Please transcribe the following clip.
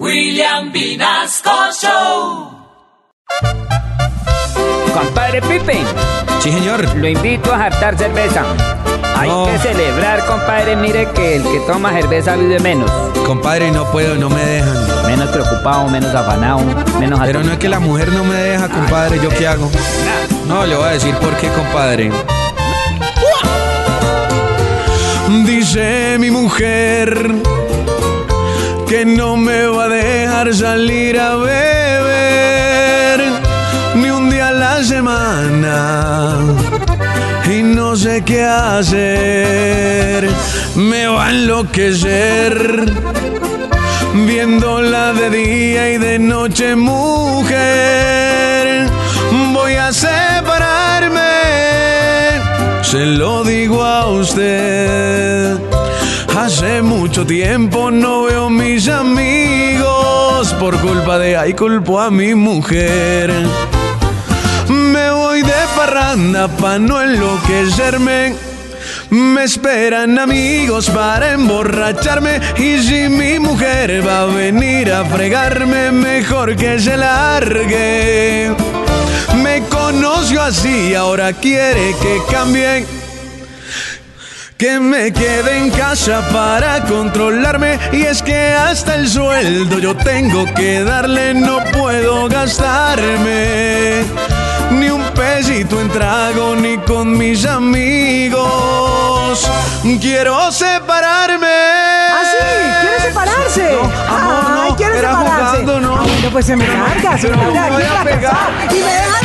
William Vinasco Show. Compadre Pipe, Sí, señor. lo invito a jartar cerveza. Hay No. que celebrar, compadre. Mire que el que toma cerveza vive menos. Compadre, no puedo, no me dejan. Menos preocupado, menos afanado, menos Pero no es que la mujer no me deja, compadre. ¿Yo qué hago? No, le voy a decir por qué, compadre. Dice mi mujer que no me va a dejar salir a beber ni un día a la semana y no sé qué hacer. Me va a enloquecer viéndola de día y de noche, mujer. Voy a separarme, se lo digo a usted. Hace mucho tiempo no veo mis amigos por culpa de ay culpo a mi mujer. Me voy de parranda pa' no enloquecerme. Me esperan amigos para emborracharme y si mi mujer va a venir a fregarme, mejor que se largue. Me conoció así, ahora quiere que cambie. Que me quede en casa para controlarme y es que hasta el sueldo yo tengo que darle, no puedo gastarme ni un pesito en trago ni con mis amigos. Quiero separarme. ¿Ah, sí? ¿Quiere separarse? No, amor, no, Ay, ¿quiere era separarse? jugando, no. Ah, bueno, pues se me larga, se me larga. Y me deja.